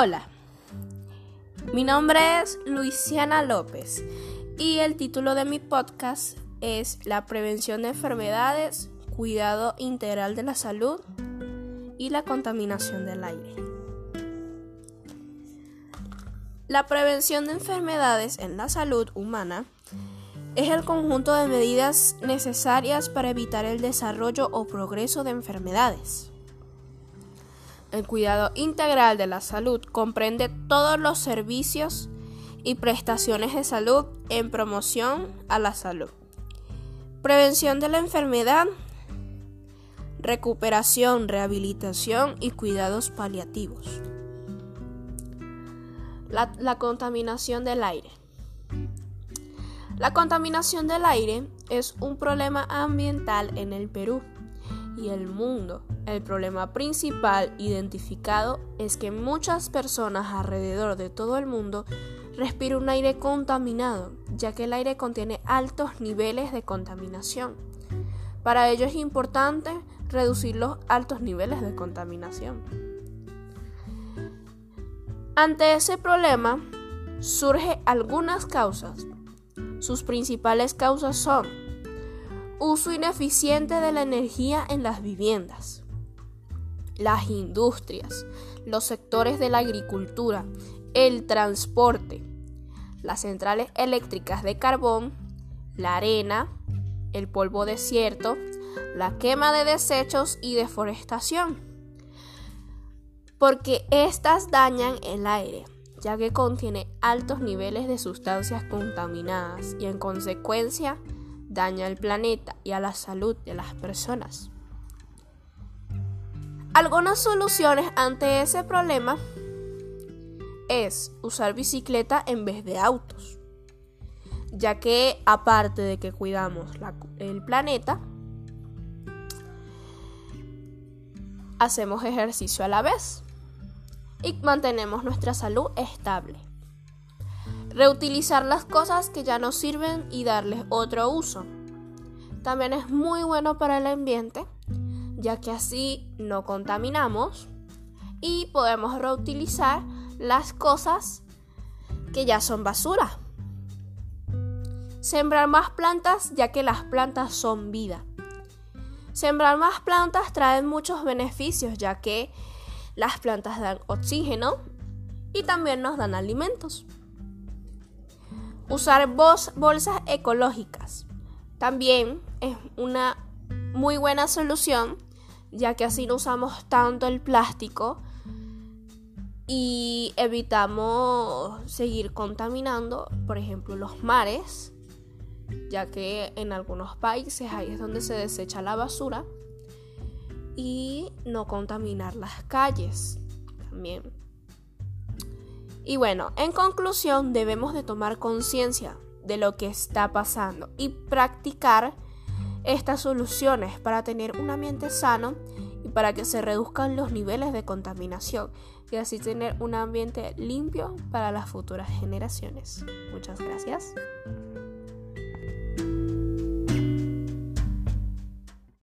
Hola, mi nombre es Luisiana López y el título de mi podcast es La prevención de enfermedades, cuidado integral de la salud y la contaminación del aire. La prevención de enfermedades en la salud humana es el conjunto de medidas necesarias para evitar el desarrollo o progreso de enfermedades. El cuidado integral de la salud comprende todos los servicios y prestaciones de salud en promoción a la salud. Prevención de la enfermedad, recuperación, rehabilitación y cuidados paliativos. La, contaminación del aire. La contaminación del aire es un problema ambiental en el Perú y el mundo. El problema principal identificado es que muchas personas alrededor de todo el mundo respiran un aire contaminado, ya que el aire contiene altos niveles de contaminación. Para ello es importante reducir los altos niveles de contaminación. Ante ese problema surgen algunas causas. Sus principales causas son uso ineficiente de la energía en las viviendas, las industrias, los sectores de la agricultura, el transporte, las centrales eléctricas de carbón, la arena, el polvo desierto, la quema de desechos y deforestación. Porque estas dañan el aire, ya que contiene altos niveles de sustancias contaminadas y en consecuencia daña al planeta y a la salud de las personas. Algunas soluciones ante ese problema es usar bicicleta en vez de autos, ya que aparte de que cuidamos el planeta, hacemos ejercicio a la vez y mantenemos nuestra salud estable. Reutilizar las cosas que ya nos sirven y darles otro uso. También es muy bueno para el ambiente, ya que así no contaminamos y podemos reutilizar las cosas que ya son basura. Sembrar más plantas, ya que las plantas son vida. Sembrar más plantas trae muchos beneficios, ya que las plantas dan oxígeno y también nos dan alimentos. Usar bolsas ecológicas también es una muy buena solución, ya que así no usamos tanto el plástico y evitamos seguir contaminando, por ejemplo, los mares, ya que en algunos países ahí es donde se desecha la basura, y no contaminar las calles también. Y bueno, en conclusión debemos de tomar conciencia de lo que está pasando y practicar estas soluciones para tener un ambiente sano y para que se reduzcan los niveles de contaminación y así tener un ambiente limpio para las futuras generaciones. Muchas gracias.